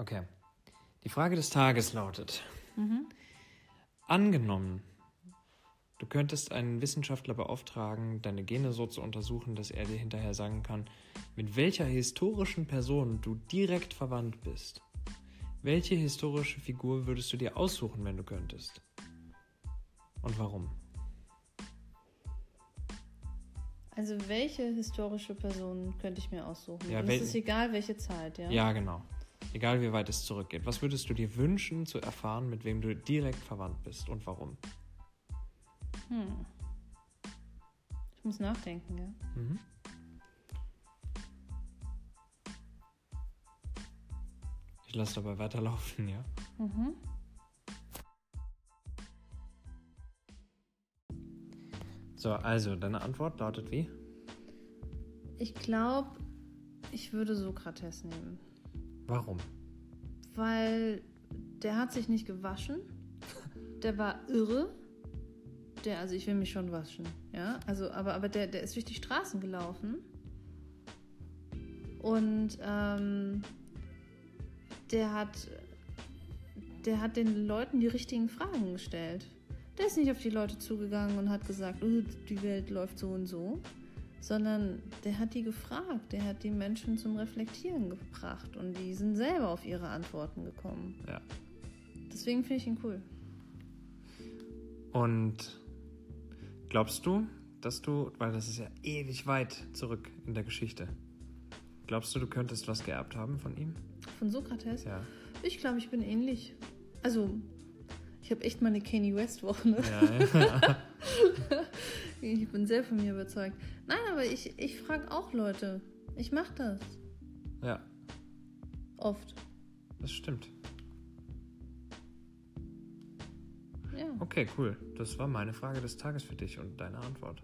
Okay. Die Frage des Tages lautet: Angenommen, du könntest einen Wissenschaftler beauftragen, deine Gene so zu untersuchen, dass er dir hinterher sagen kann, mit welcher historischen Person du direkt verwandt bist. Welche historische Figur würdest du dir aussuchen, wenn du könntest? Und warum? Also welche historische Person könnte ich mir aussuchen? Ja, Und es ist egal, welche Zeit, ja? Ja, genau. Egal wie weit es zurückgeht. Was würdest du dir wünschen zu erfahren, mit wem du direkt verwandt bist und warum? Hm. Ich muss nachdenken, ja. Mhm. Ich lasse dabei weiterlaufen, ja. Mhm. So, also, deine Antwort lautet wie? Ich glaube, ich würde Sokrates nehmen. Warum? Weil der hat sich nicht gewaschen. Der war irre. Der, also ich will mich schon waschen, ja. Also, aber, aber der, der ist durch die Straßen gelaufen. Und ähm, der hat der hat den Leuten die richtigen Fragen gestellt. Der ist nicht auf die Leute zugegangen und hat gesagt, "Oh, die Welt läuft so und so, sondern der hat die gefragt, der hat die Menschen zum Reflektieren gebracht und die sind selber auf ihre Antworten gekommen. Ja. Deswegen finde ich ihn cool. Und glaubst du, dass du, weil das ist ja ewig weit zurück in der Geschichte, glaubst du, du könntest was geerbt haben von ihm? Von Sokrates? Ja. Ich glaube, ich bin ähnlich. Also, ich habe echt mal eine Kanye West Woche. Ne? Ja, ja. Ich bin sehr von mir überzeugt. Nein, aber ich, ich frage auch Leute. Ich mache das. ja, Oft. das stimmt. Ja. Okay, cool. Das war meine Frage des Tages für dich und deine Antwort.